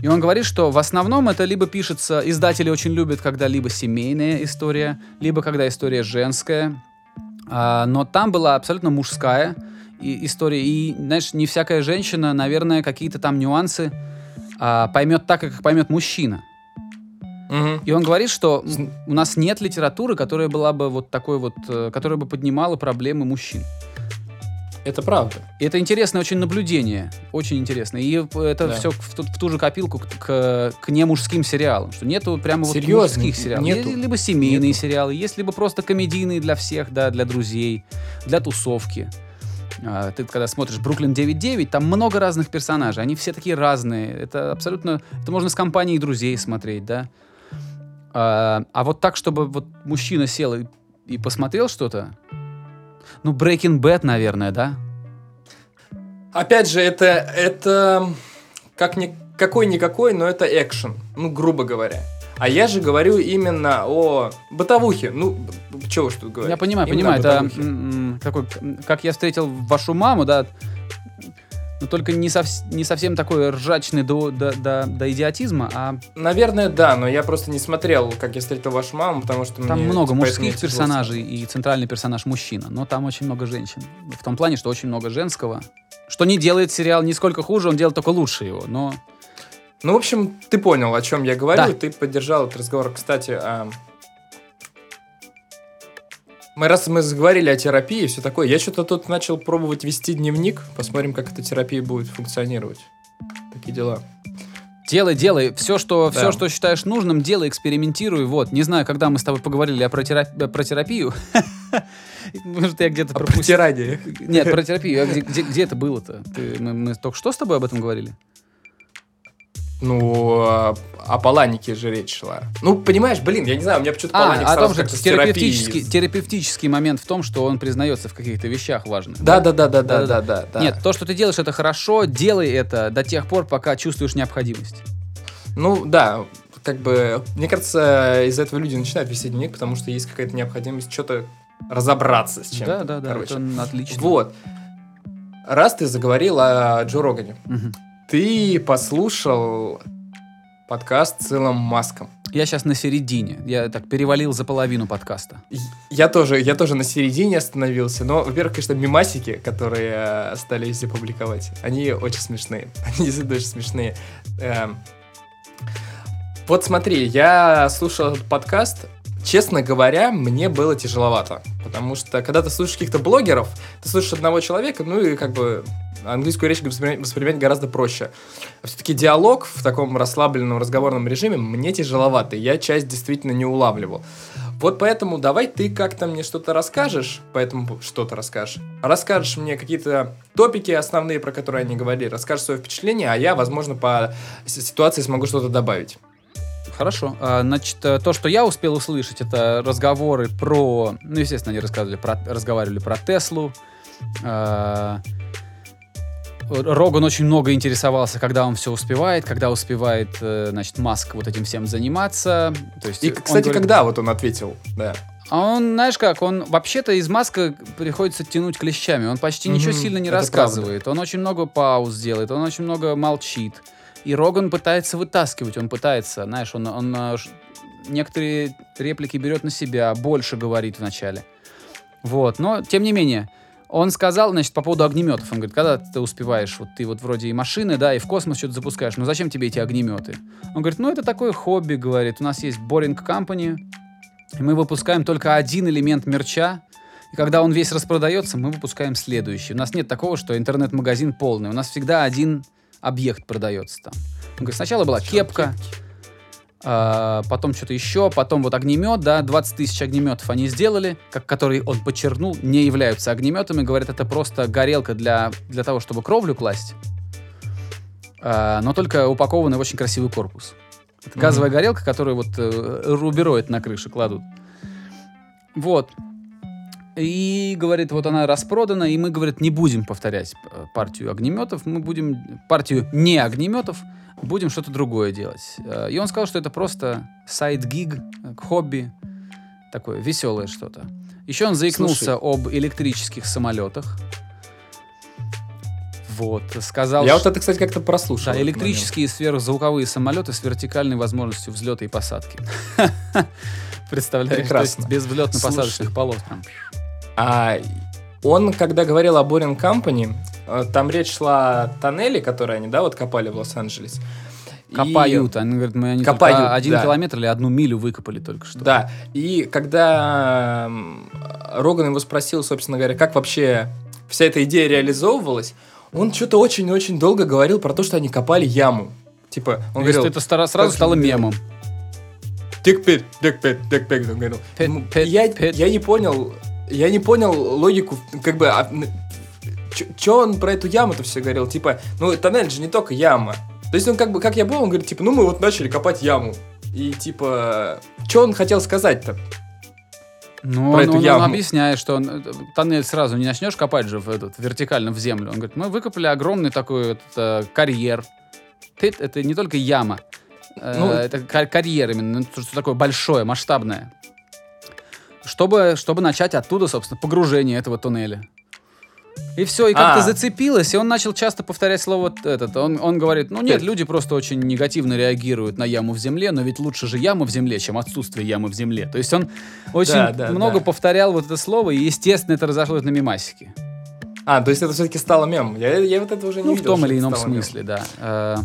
И он говорит, что в основном это либо пишется, издатели очень любят, когда либо семейная история, либо когда история женская. А, но там была абсолютно мужская и- история. И, знаешь, не всякая женщина, наверное, какие-то там нюансы а, поймет так, как поймет мужчина. Мгм. И он говорит, что у нас нет литературы, которая была бы вот такой вот, э, которая бы поднимала проблемы мужчин. Это правда. И это интересное очень наблюдение, очень интересно. И это Да. все в, ту, в ту же копилку к, к, к немужским сериалам, что нету прямо вот мужских сериалов. Нету? Есть либо семейные Нету. сериалы, есть либо просто комедийные для всех, да, для друзей, для тусовки. А, ты когда смотришь Бруклин 9.9, там много разных персонажей, они все такие разные. Это абсолютно, это можно с компанией друзей смотреть, да. А, а вот так, чтобы вот мужчина сел и, и посмотрел что-то, ну, Breaking Bad, наверное, да? Опять же, это, это как ни, какой-никакой, но это экшен, ну, грубо говоря. А я же говорю именно о бытовухе. Ну, чего уж тут говорить. Я понимаю, Именно понимаю, это м, м, какой, как я встретил вашу маму, да, но только не, совс- не совсем такой ржачный до, до, до, до идиотизма, а Наверное, да, но я просто не смотрел, как я встретил вашу маму, потому что там мне много мужских персонажей и центральный персонаж мужчина, но там очень много женщин. В том плане, что очень много женского. Что не делает сериал нисколько хуже, он делает только лучше его, но... Ну, в общем, ты понял, о чем я говорю, Да. ты поддержал этот разговор. Кстати, а, мы раз мы заговорили о терапии и все такое, я что-то тут начал пробовать вести дневник, посмотрим, как эта терапия будет функционировать. Такие дела. Делай, делай. Все, что, Да. все, что считаешь нужным, делай, экспериментируй. Вот. Не знаю, когда мы с тобой поговорили о про, терап- э, про терапию. Может, я где-то А пропустил. протирадие. Нет, про терапию. А где, это было-то? Мы только что с тобой об этом говорили? Ну, а, о Паланике же речь шла. Ну, понимаешь, блин, я не знаю, у меня почему-то Паланик А, о том терапией. терапевтический, терапевтический момент в том, что он признается в каких-то вещах важных. Да, да, да, да, да, да, да. Нет, то, что ты делаешь, это хорошо. Делай это до тех пор, пока чувствуешь необходимость. Ну, да, как бы, мне кажется, из-за этого люди начинают вести дневник, потому что есть какая-то необходимость что-то разобраться с чем-то. Да, да, да, короче. это отлично. Вот. Раз ты заговорил о Джо Рогане, Мгм. Ты послушал подкаст с Маском. Я сейчас на середине. Я так перевалил за половину подкаста. Я тоже, я тоже на середине остановился, но, во-первых, конечно, мимасики, которые э, стали везде публиковать, они очень смешные. Они действительно очень смешные. Эм, Вот смотри, я слушал этот подкаст, честно говоря, мне было тяжеловато, потому что когда ты слушаешь каких-то блогеров, ты слушаешь одного человека, ну и как бы английскую речь воспринимать, воспринимать гораздо проще. А все-таки диалог в таком расслабленном разговорном режиме мне тяжеловато, я часть действительно не улавливал. Вот поэтому давай ты как-то мне что-то расскажешь, поэтому что-то расскажешь. Расскажешь мне какие-то топики основные, про которые они говорили, расскажешь свое впечатление, а я, возможно, по ситуации смогу что-то добавить. Хорошо. А, Значит, э, то, что я успел услышать, это разговоры про... Ну, естественно, они рассказывали про, разговаривали про Теслу. Роган очень много интересовался, когда он все успевает, когда успевает, э, значит, Маск вот этим всем заниматься. То есть И, кстати, говорит- когда вот он ответил, да. А он, знаешь как, он вообще-то из Маска приходится тянуть клещами. Он почти ничего Мгм, сильно не рассказывает. Он очень много пауз делает, он очень много молчит. И Роган пытается вытаскивать, он пытается, знаешь, он, он э, некоторые реплики берет на себя, больше говорит вначале. Вот, но тем не менее, он сказал, значит, по поводу огнеметов. Он говорит, когда ты успеваешь, вот ты вот вроде и машины, да, и в космос что-то запускаешь, ну зачем тебе эти огнеметы? Он говорит, ну это такое хобби, говорит, у нас есть Boring Company, и мы выпускаем только один элемент мерча, и когда он весь распродается, мы выпускаем следующий. У нас нет такого, что интернет-магазин полный. У нас всегда один объект продается там. Он говорит, сначала была кепка, а, потом что-то еще, потом вот огнемет, да, 20 тысяч огнеметов они сделали, как, которые он подчеркнул, не являются огнеметами. Говорят, это просто горелка для, для того, чтобы кровлю класть, а, но только упакованный в очень красивый корпус. Это газовая горелка, которую вот э, рубероид на крыше кладут. Вот. И, говорит, вот она распродана, и мы, говорит, не будем повторять э, партию огнеметов, мы будем партию не огнеметов, будем что-то другое делать. Э, И он сказал, что это просто сайд-гиг, э, хобби, такое веселое что-то. Еще он заикнулся Слушай. об электрических самолетах. Вот, сказал, Я что- вот это, кстати, как-то прослушал. да, электрические сверхзвуковые самолеты с вертикальной возможностью взлета и посадки. Представляешь, то есть Прекрасно. без взлетно-посадочных полос момент. А он, когда говорил о Boring Company, там речь шла о тоннеле, который они, да, вот копали в Лос-Анджелесе. И- Копают. Они говорят, мы они Копают, один да. километр или одну милю выкопали только что. Да, и когда Роган его спросил, собственно говоря, как вообще вся эта идея реализовывалась, он что-то очень-очень долго говорил про то, что они копали яму. Типа, он Если говорил, это стара- сразу стало мемом. Тик-пит, тик-пит, тик-пит, он говорил. Пит, М, пит, я, пит. я не понял, я не понял логику, как бы, что он про эту яму-то все говорил, типа, ну, тоннель же не только яма. То есть он как бы, как я понял, он говорит, типа, ну, мы вот начали копать яму. И, типа, что он хотел сказать-то? Ну, Про он, эту он- он яму. объясняет, что он, э, тоннель сразу не начнешь копать же в этот, вертикально в землю. Он говорит, мы выкопали огромный такой вот, э, карьер. Пит — это не только яма. Э, Ну, это ка- карьер именно, ну, что такое большое, масштабное. Чтобы, чтобы начать оттуда, собственно, погружение этого туннеля. И все, и как-то А. зацепилось, и он начал часто повторять слово этот. Он, он говорит, ну нет, люди просто очень негативно реагируют на яму в земле, но ведь лучше же яма в земле, чем отсутствие ямы в земле. То есть он очень Да, да, много да. повторял вот это слово, и, естественно, это разошлось на мимасике. А, то есть это все-таки стало мемом. Я, я вот это уже не Ну, в видел, том что или ином смысле, да. Э,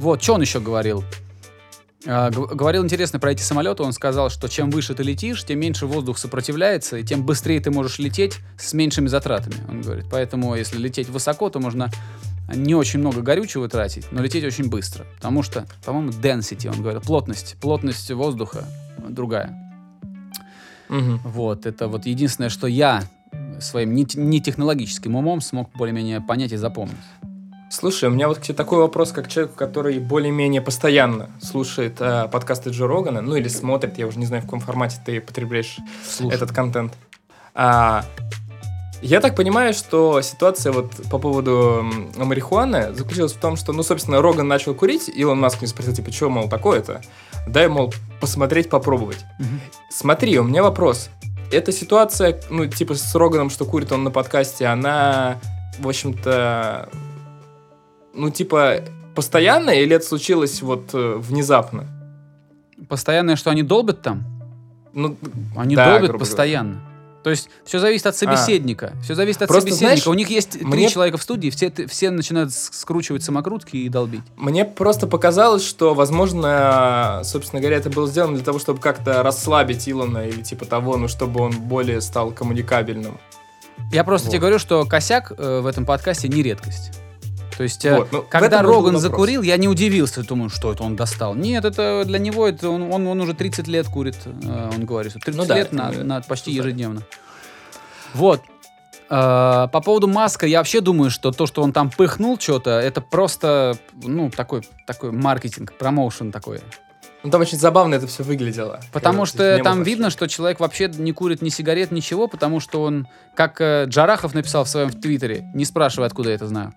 Вот, что он еще говорил? Г- Говорил интересно про эти самолеты. Он сказал, что чем выше ты летишь, тем меньше воздух сопротивляется, и тем быстрее ты можешь лететь с меньшими затратами. Он говорит. Поэтому, если лететь высоко, то можно не очень много горючего тратить, но лететь очень быстро. Потому что, по-моему, density, он говорил, плотность. Плотность воздуха другая. Мгм. Вот, это вот единственное, что я своим не технологическим умом смог более-менее понять и запомнить. Слушай, у меня вот к тебе такой вопрос, как человек, который более-менее постоянно слушает э, подкасты Джо Рогана, ну или смотрит, я уже не знаю, в каком формате ты потребляешь Слушай, этот контент. А, Я так понимаю, что ситуация вот по поводу марихуаны заключилась в том, что, ну, собственно, Роган начал курить, Илон Маск мне спросил, типа, что, мол, такое-то? Дай, мол, посмотреть, попробовать. Мгм. Смотри, у меня вопрос. Эта ситуация, ну, типа, с Роганом, что курит он на подкасте, она, в общем-то, ну, типа, постоянная или это случилось вот э, внезапно? Постоянное, что они долбят там? Ну, Они Да, долбят постоянно. То есть все зависит от собеседника. Все зависит от Просто, собеседника. знаешь, У них есть три мне- человека в студии, все, все начинают скручивать самокрутки и долбить. Мне просто показалось, что, возможно, собственно говоря, это было сделано для того, чтобы как-то расслабить Илона или типа того, ну, чтобы он более стал коммуникабельным. Я просто Вот. тебе говорю, что косяк э, в этом подкасте не редкость. То есть, э, Вот, ну, в когда Роган закурил, я не удивился, думаю, что это он достал. Нет, это для него, это он, он, он уже 30 лет курит, э, он говорит, что 30 Ну да, лет на, на почти ежедневно. Вот. Э, По поводу Маска, я вообще думаю, что то, что он там пыхнул что-то, это просто, ну, такой, такой маркетинг, промоушен такой. Ну, там очень забавно это все выглядело. Потому что в там небо видно, что человек вообще не курит ни сигарет, ничего, потому что он, как э, Джарахов написал в своем твиттере, не спрашивай, откуда я это знаю.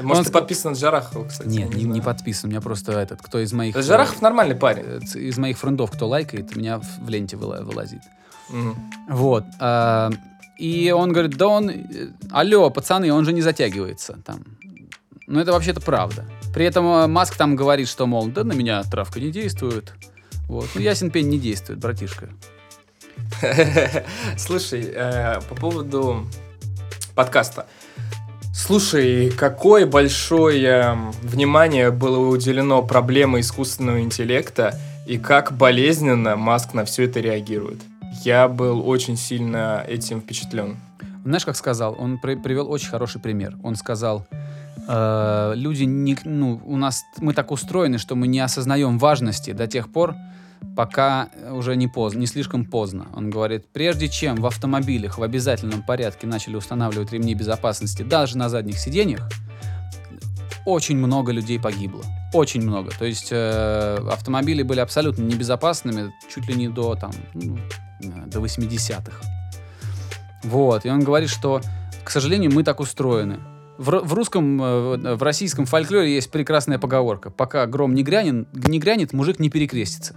Может, он ты подписан на Джарахова, кстати. Нет, не, не знаю. подписан, у меня просто этот, кто из моих... э, Джарахов нормальный парень. э, из моих френдов, кто лайкает, меня в, ленте выла- вылазит. Мгм. Вот. а, и он говорит, да он... э, Алло, пацаны, он же не затягивается там. Ну, это вообще-то правда. При этом э, Маск там говорит, что, мол, да на меня травка не действует. Вот. Ну, ясен пень не действует, братишка. Слушай, э, по поводу подкаста. Слушай, какое большое эм, внимание было уделено проблеме искусственного интеллекта и как болезненно Маск на все это реагирует. Я был очень сильно этим впечатлен. Знаешь, как сказал? Он при- привел очень хороший пример. Он сказал, э, люди, не, ну, у нас, мы так устроены, что мы не осознаем важности до тех пор, пока уже не поздно, не слишком поздно. Он говорит, прежде чем в автомобилях в обязательном порядке начали устанавливать ремни безопасности даже на задних сиденьях, очень много людей погибло. Очень много. То есть э, автомобили были абсолютно небезопасными чуть ли не до, там, ну, до 80-х. Вот. И он говорит, что, к сожалению, мы так устроены. В, в русском, э, в российском фольклоре есть прекрасная поговорка. Пока гром не грянет, не грянет мужик не перекрестится.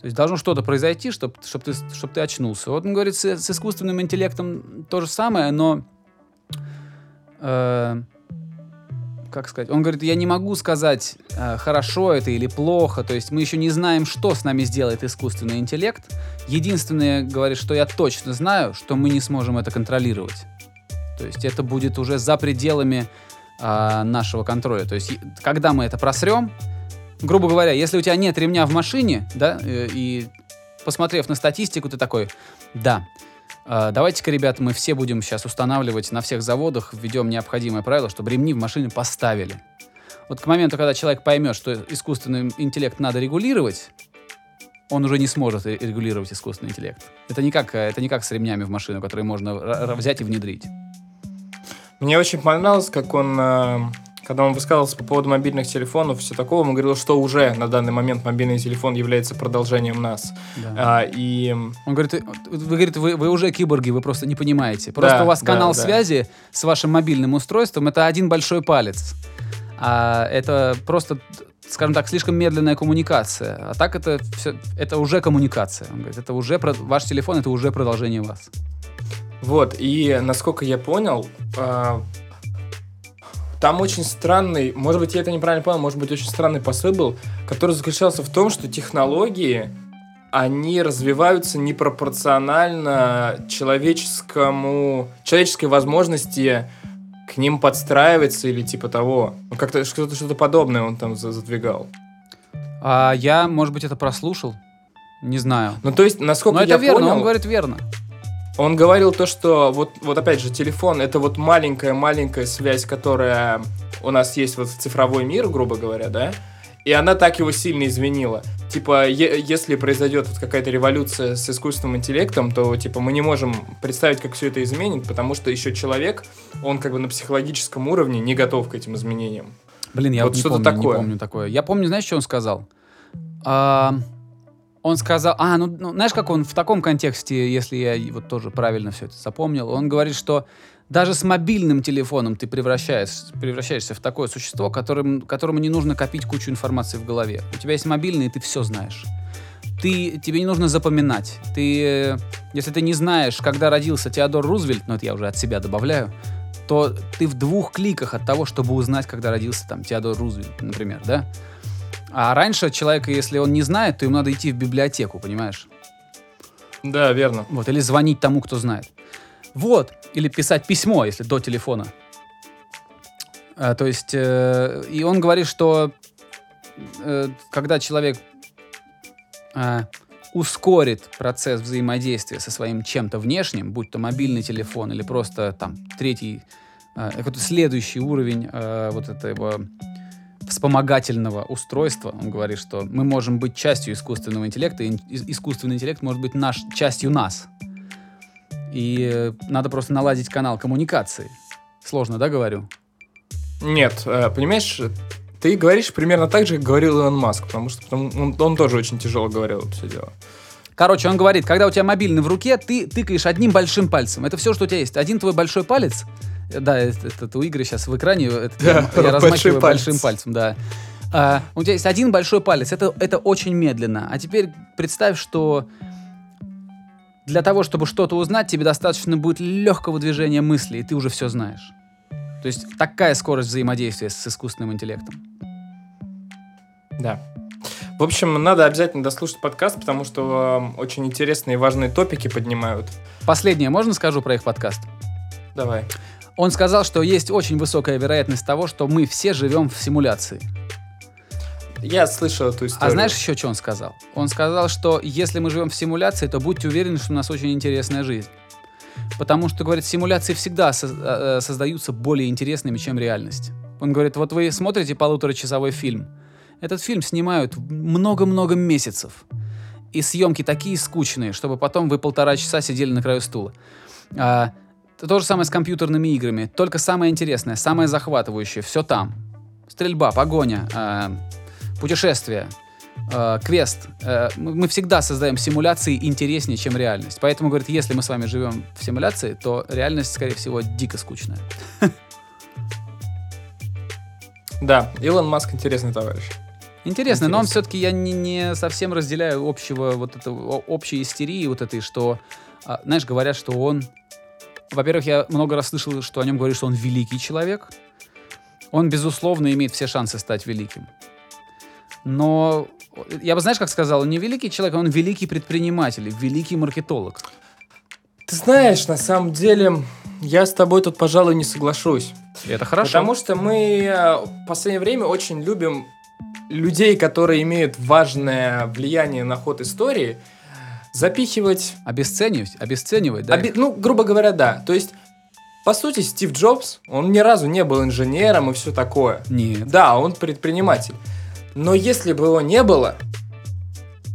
То есть должно что-то произойти, чтобы чтоб ты, чтоб ты очнулся. Вот он говорит, с, с искусственным интеллектом то же самое, но... э, как сказать? Он говорит, я не могу сказать, э, хорошо это или плохо. То есть мы еще не знаем, что с нами сделает искусственный интеллект. Единственное, говорит, что я точно знаю, что мы не сможем это контролировать. То есть это будет уже за пределами а, нашего контроля. То есть когда мы это просрем, грубо говоря, если у тебя нет ремня в машине, да, э, и посмотрев на статистику, ты такой, да, э, давайте-ка, ребята, мы все будем сейчас устанавливать на всех заводах, введем необходимое правило, чтобы ремни в машине поставили. Вот к моменту, когда человек поймет, что искусственный интеллект надо регулировать, он уже не сможет ре- регулировать искусственный интеллект. Это не как, э, это не как с ремнями в машину, которые можно взять и внедрить. Мне очень понравилось, как он, когда он высказывался по поводу мобильных телефонов, все такого, он говорил, что уже на данный момент мобильный телефон является продолжением нас. Да. А, и Он говорит, «Э, вы, говорит, вы, вы уже киборги, вы просто не понимаете. Просто Да, у вас да, канал да. связи с вашим мобильным устройством это один большой палец. А это просто, скажем так, слишком медленная коммуникация. А так это все, это уже коммуникация. Он говорит, это уже ваш телефон, это уже продолжение вас. Вот, и насколько я понял, а, там очень странный, может быть, я это неправильно понял, может быть, очень странный посыл был, который заключался в том, что технологии, они развиваются непропорционально человеческому, человеческой возможности к ним подстраиваться или типа того. Ну, как-то что-то, что-то подобное он там за- задвигал. А я, может быть, это прослушал? Не знаю. Ну, то есть, насколько Но это я верно, понял... он говорит верно. Он говорил то, что вот, вот опять же, телефон это вот маленькая-маленькая связь, которая у нас есть вот в цифровой мир, грубо говоря, да, и она так его сильно изменила. Типа, если произойдет вот какая-то революция с искусственным интеллектом, то, типа, мы не можем представить, как все это изменит, потому что еще человек, он как бы на психологическом уровне не готов к этим изменениям. Блин, я Вот вот не что-то помню, не такое. помню такое. Я помню, знаешь, что он сказал? А, Он сказал, а, ну, ну, знаешь, как он в таком контексте, если я вот тоже правильно все это запомнил, он говорит, что даже с мобильным телефоном ты превращаешься, превращаешься в такое существо, которым, которому не нужно копить кучу информации в голове. У тебя есть мобильный, и ты все знаешь. Ты, тебе не нужно запоминать. Ты, э, если ты не знаешь, когда родился Теодор Рузвельт, ну это я уже от себя добавляю, то ты в двух кликах от того, чтобы узнать, когда родился там Теодор Рузвельт, например, да? А раньше человека, если он не знает, то ему надо идти в библиотеку, понимаешь? Да, верно. Вот, или звонить тому, кто знает. Вот, или писать письмо, если до телефона. А, то есть, э, и он говорит, что э, когда человек э, ускорит процесс взаимодействия со своим чем-то внешним, будь то мобильный телефон или просто там третий, э, какой-то следующий уровень э, вот этого вспомогательного устройства. Он говорит, что мы можем быть частью искусственного интеллекта, и искусственный интеллект может быть наш, частью нас. И надо просто наладить канал коммуникации. Сложно, да, говорю? Нет, э, понимаешь, ты говоришь примерно так же, как говорил Илон Маск, потому что потому, он, он тоже очень тяжело говорил это все дело. Короче, он говорит, когда у тебя мобильный в руке, ты тыкаешь одним большим пальцем. Это все, что у тебя есть. Один твой большой палец да, это, это у Игоря сейчас в экране. Это, да, я, я размахиваю палец. большим пальцем, да. А, у тебя есть один большой палец, это, это очень медленно. А теперь представь, что для того, чтобы что-то узнать, тебе достаточно будет легкого движения мысли, и ты уже все знаешь. То есть такая скорость взаимодействия с искусственным интеллектом. Да. В общем, надо обязательно дослушать подкаст, потому что э, очень интересные и важные топики поднимают. Последнее можно скажу про их подкаст? Давай. Он сказал, что есть очень высокая вероятность того, что мы все живем в симуляции. Я слышал эту историю. А знаешь еще, что он сказал? Он сказал, что если мы живем в симуляции, то будьте уверены, что у нас очень интересная жизнь. Потому что, говорит, симуляции всегда со- э, создаются более интересными, чем реальность. Он говорит, вот вы смотрите полуторачасовой фильм. Этот фильм снимают много-много месяцев. И съемки такие скучные, чтобы потом вы полтора часа сидели на краю стула. А, то же самое с компьютерными играми. Только самое интересное, самое захватывающее, все там. Стрельба, погоня, э, путешествие, э, квест. Э, мы всегда создаем симуляции интереснее, чем реальность. Поэтому, говорит, если мы с вами живем в симуляции, то реальность, скорее всего, дико скучная. Да, Илон Маск интересный товарищ. Интересно, но он все-таки я не, не совсем разделяю общего вот это общей истерии вот этой, что, а, знаешь, говорят, что он во-первых, я много раз слышал, что о нем говорят, что он великий человек. Он, безусловно, имеет все шансы стать великим. Но я бы, знаешь, как сказал, он не великий человек, он великий предприниматель, великий маркетолог. Ты знаешь, на самом деле, я с тобой тут, пожалуй, не соглашусь. Это хорошо. Потому что мы э, в последнее время очень любим людей, которые имеют важное влияние на ход истории, запихивать... Обесценивать, обесценивать, да? Оби... Ну, грубо говоря, да. То есть, по сути, Стив Джобс, он ни разу не был инженером и все такое. Нет. Да, он предприниматель. Но если бы его не было,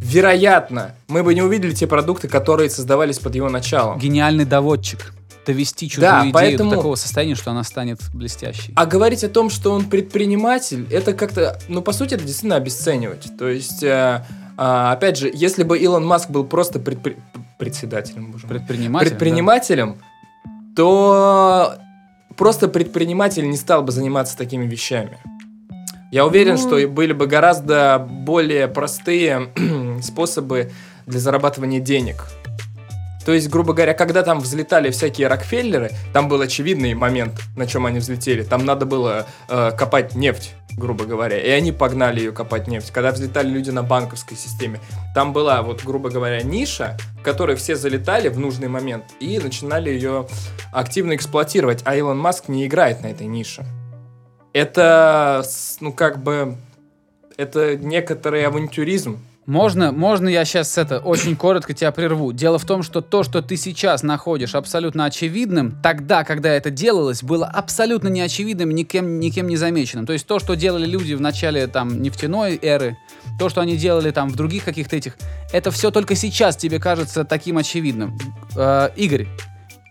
вероятно, мы бы не увидели те продукты, которые создавались под его началом. Гениальный доводчик. Довести чужую Да, идею поэтому- до такого состояния, что она станет блестящей. А говорить о том, что он предприниматель, это как-то, ну, по сути, это действительно обесценивать. То есть, э, а, опять же, если бы Илон Маск был просто предпри- председателем, боже мой, Предприниматель. предпринимателем, то просто предприниматель не стал бы заниматься такими вещами. Я уверен, Ну. что были бы гораздо более простые способы для зарабатывания денег. То есть, грубо говоря, когда там взлетали всякие Рокфеллеры, там был очевидный момент, на чем они взлетели. Там надо было э, копать нефть, грубо говоря, и они погнали ее копать нефть. Когда взлетали люди на банковской системе, там была, вот, грубо говоря, ниша, в которой все залетали в нужный момент и начинали ее активно эксплуатировать, а Илон Маск не играет на этой нише. Это, ну, как бы, это некоторый авантюризм. Можно, можно я сейчас это очень коротко тебя прерву. Дело в том, что то, что ты сейчас находишь абсолютно очевидным, тогда, когда это делалось, было абсолютно неочевидным, никем, никем не замеченным. То есть то, что делали люди в начале там нефтяной эры, то, что они делали там в других каких-то этих, это все только сейчас тебе кажется таким очевидным. Э, Игорь,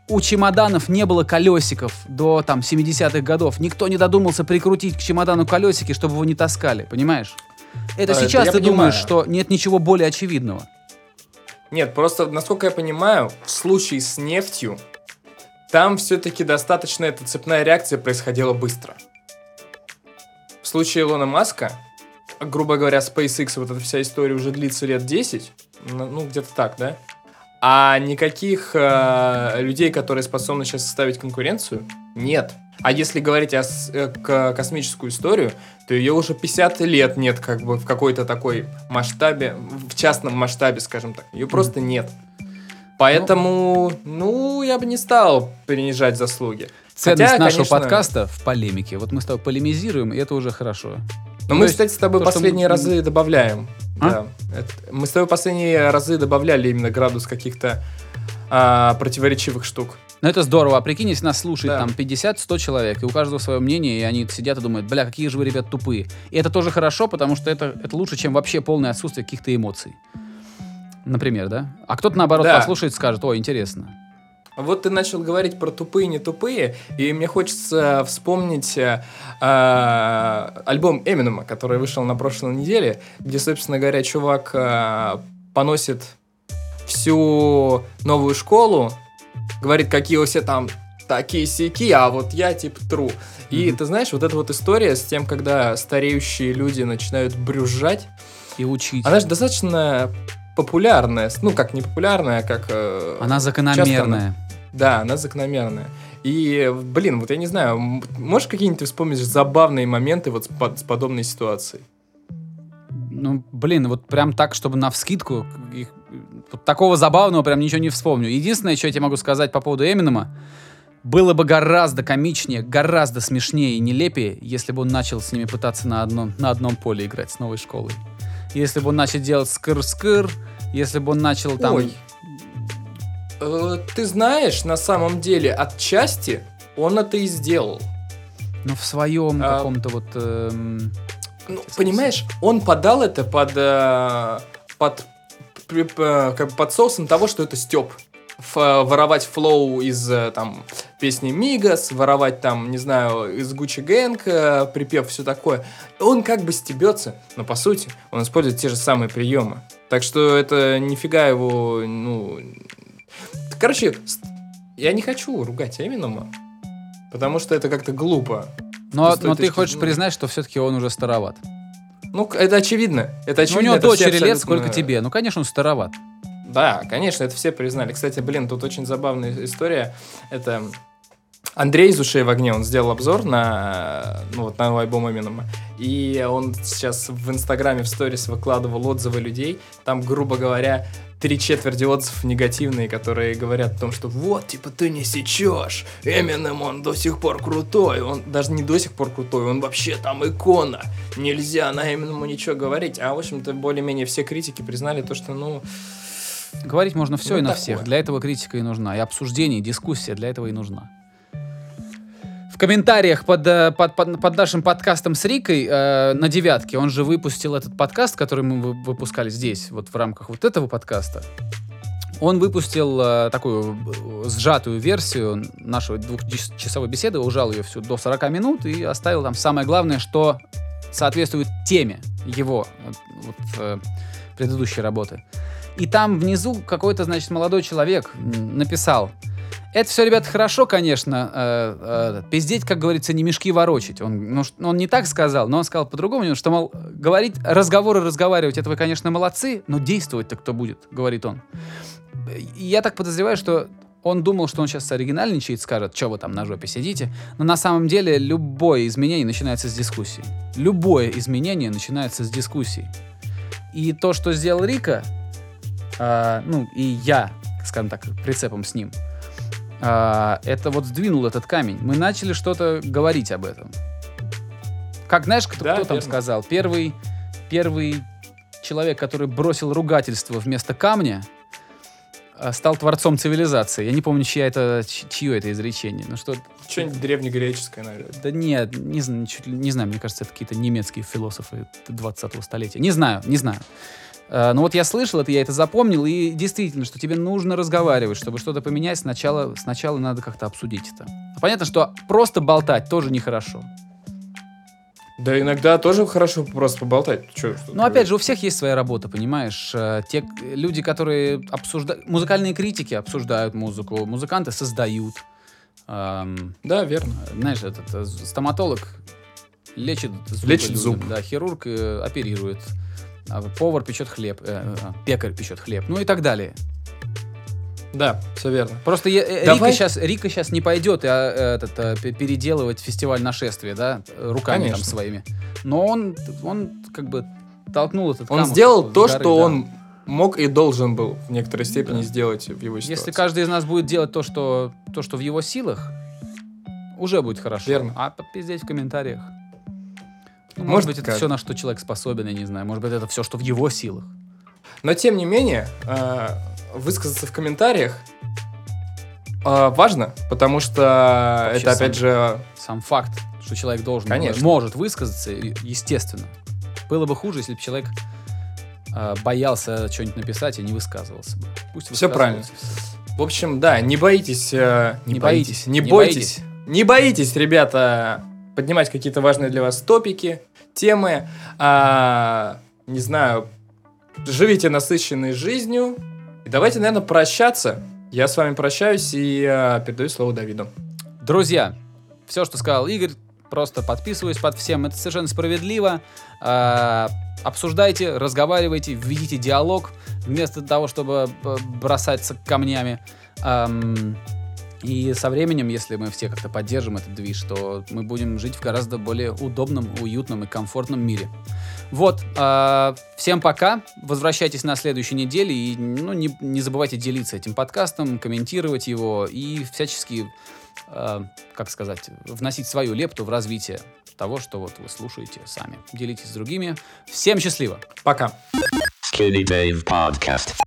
у чемоданов не было колесиков до там 70-х годов. Никто не додумался прикрутить к чемодану колесики, чтобы его не таскали, понимаешь? Это А, сейчас я ты думаешь, понимаю. что нет ничего более очевидного. Нет, просто, насколько я понимаю, в случае с нефтью, там все-таки достаточно эта цепная реакция происходила быстро. В случае Илона Маска, грубо говоря, SpaceX, вот эта вся история уже длится лет 10, ну, ну, где-то так, да? А никаких э, людей, которые способны сейчас составить конкуренцию, нет. А если говорить о э, космическую историю, то ее уже 50 лет нет как бы в какой-то такой масштабе, в частном масштабе, скажем так. Ее просто нет. Поэтому, ну, я бы не стал принижать заслуги. Ценность Хотя, нашего конечно, подкаста в полемике. Вот мы с тобой полемизируем, и это уже хорошо. Но То мы, кстати, с тобой то, последние мы- разы добавляем. А? Да. Это- мы с тобой последние разы добавляли именно градус каких-то а, противоречивых штук. Но это здорово. А прикинь, если нас слушает Да. там 50-100 человек, и у каждого свое мнение, и они сидят и думают, бля, какие же вы, ребят, тупые. И это тоже хорошо, потому что это, это лучше, чем вообще полное отсутствие каких-то эмоций. Например, да? А кто-то, наоборот, Да. послушает и скажет, о, интересно. Вот ты начал говорить про тупые, не тупые, и мне хочется вспомнить э, а, альбом Эминема, который вышел на прошлой неделе, где, собственно говоря, чувак а, поносит всю новую школу, говорит, какие все там такие сяки, а вот я типа тру. И Мгм. ты знаешь, вот эта вот история с тем, когда стареющие люди начинают брюзжать, И учить. она же достаточно популярная, ну как не популярная, а как... э, Она закономерная. да, она закономерная. И, блин, вот я не знаю, можешь какие-нибудь ты вспомнишь забавные моменты вот с, под- с подобной ситуацией? Ну, блин, вот прям так, чтобы на вскидку, их- вот такого забавного прям ничего не вспомню. Единственное, что я тебе могу сказать по поводу Эминема, было бы гораздо комичнее, гораздо смешнее и нелепее, если бы он начал с ними пытаться на одном, на одном поле играть с новой школой. Если бы он начал делать скыр-скыр, если бы он начал там... Ой. Э, ты знаешь, на самом деле, отчасти он это и сделал. Ну, в своем А, каком-то вот... эм, Ну, понимаешь, он подал это под, э, под, как бы под соусом того, что это Степ. воровать флоу из э, там песни Мигас, воровать там, не знаю, из Гуччи Гэнг, э, припев, все такое. Он как бы стебется, но по сути он использует те же самые приемы. Так что это нифига его, ну... Короче, я не хочу ругать Эминема, потому что это как-то глупо. Но, но ты хочешь признать, что все-таки он уже староват. Ну, это очевидно. Это Ну, у очевидно. него дочери лет, сколько тебе. Ну, конечно, он староват. Да, конечно, это все признали. Кстати, блин, тут очень забавная история. Это Андрей из «Ушей в огне», он сделал обзор на, ну, вот, на альбом Эминема. И он сейчас в Инстаграме в сторис выкладывал отзывы людей. Там, грубо говоря, три четверти отзывов негативные, которые говорят о том, что вот, типа, ты не сечешь, Эминем, он до сих пор крутой, он даже не до сих пор крутой, он вообще там икона, нельзя на Эминему ничего говорить. А, в общем-то, более-менее все критики признали то, что, ну, Говорить можно все Ну, и на такое. всех. Для этого критика и нужна. И обсуждение, и дискуссия для этого и нужна. В комментариях под, э, под, под, под нашим подкастом с Рикой э, на девятке, он же выпустил этот подкаст, который мы вы- выпускали здесь, вот в рамках вот этого подкаста. Он выпустил э, такую э, сжатую версию нашей двухчасовой беседы, ужал ее всю до 40 минут и оставил там самое главное, что соответствует теме его э, вот, э, предыдущей работы. И там внизу какой-то, значит, молодой человек написал, это все, ребят, хорошо, конечно, э, э, пиздеть, как говорится, не мешки ворочить. Он, ну, он не так сказал, но он сказал по-другому, что, мол, говорить, разговоры разговаривать, это вы, конечно, молодцы, но действовать-то кто будет, говорит он. Я так подозреваю, что он думал, что он сейчас оригинальничает, скажет, что вы там на жопе сидите, но на самом деле любое изменение начинается с дискуссии. Любое изменение начинается с дискуссии. И то, что сделал Рика, а, ну, и я, скажем так, прицепом с ним, а, это вот сдвинул этот камень. Мы начали что-то говорить об этом. Как, знаешь, кто, Да, кто там верно. сказал? Первый, первый человек, который бросил ругательство вместо камня, а, стал творцом цивилизации. Я не помню, чья это, чье это изречение. Ну что, что-нибудь древнегреческое, наверное. да нет, не, чуть не знаю, мне кажется, это какие-то немецкие философы 20-го столетия. Не знаю, не знаю. Э, Но вот я слышал это, я это запомнил, и действительно, что тебе нужно разговаривать, чтобы что-то поменять, сначала, сначала надо как-то обсудить это. Понятно, что просто болтать тоже нехорошо. Да иногда тоже хорошо просто поболтать. Чё, что Ну, опять же, у всех есть своя работа, понимаешь? Э, Те люди, которые обсуждают... Музыкальные критики обсуждают музыку, музыканты создают. Эм, Да, верно. знаешь, этот э, стоматолог лечит зубы Лечит зуб. Да, хирург э, оперирует. А повар печет хлеб, э, э, пекарь печет хлеб, ну и так далее. Да, все верно. Просто я- э, Давай- Рика сейчас Рика сейчас не пойдет а, э, этот, э, пе- переделывать фестиваль нашествия, да, э, руками там Конечно. своими. Но он, он как бы толкнул этот Он сделал то, горы, что да. он мог и должен был в некоторой степени Да. сделать в его ситуации. Если каждый из нас будет делать то, что, то, что в его силах, уже будет хорошо. Верно. А попиздеть в комментариях. Может, Может, быть, это как- все, на что человек способен, я не знаю. Может быть, это все, что в его силах. Но тем не менее, э, высказаться в комментариях э, важно, потому что Вообще это, сам- опять же, Сам факт, что человек должен, Конечно. может высказаться, естественно. Было бы хуже, если бы человек э, боялся что-нибудь написать и не высказывался бы. Пусть Всё правильно. в общем, да, не боитесь, не, Не боитесь, боитесь, не не бойтесь, не боитесь, ребята, поднимать какие-то важные для вас топики, темы, а, не знаю, живите насыщенной жизнью. И давайте, наверное, прощаться. Я с вами прощаюсь и э, передаю слово Давиду. Друзья, все, что сказал Игорь, просто подписываюсь под всем. Это совершенно справедливо. А, обсуждайте, разговаривайте, введите диалог вместо того, чтобы э, бросаться камнями. Ам, и со временем, если мы все как-то поддержим этот движ, то мы будем жить в гораздо более удобном, уютном и комфортном мире. Вот, а, всем пока. Возвращайтесь на следующей неделе и ну, не, не забывайте делиться этим подкастом, комментировать его и всячески, а, как сказать, вносить свою лепту в развитие того, что вот вы слушаете сами. Делитесь с другими. Всем счастливо! Пока. Skinny Dave Podcast.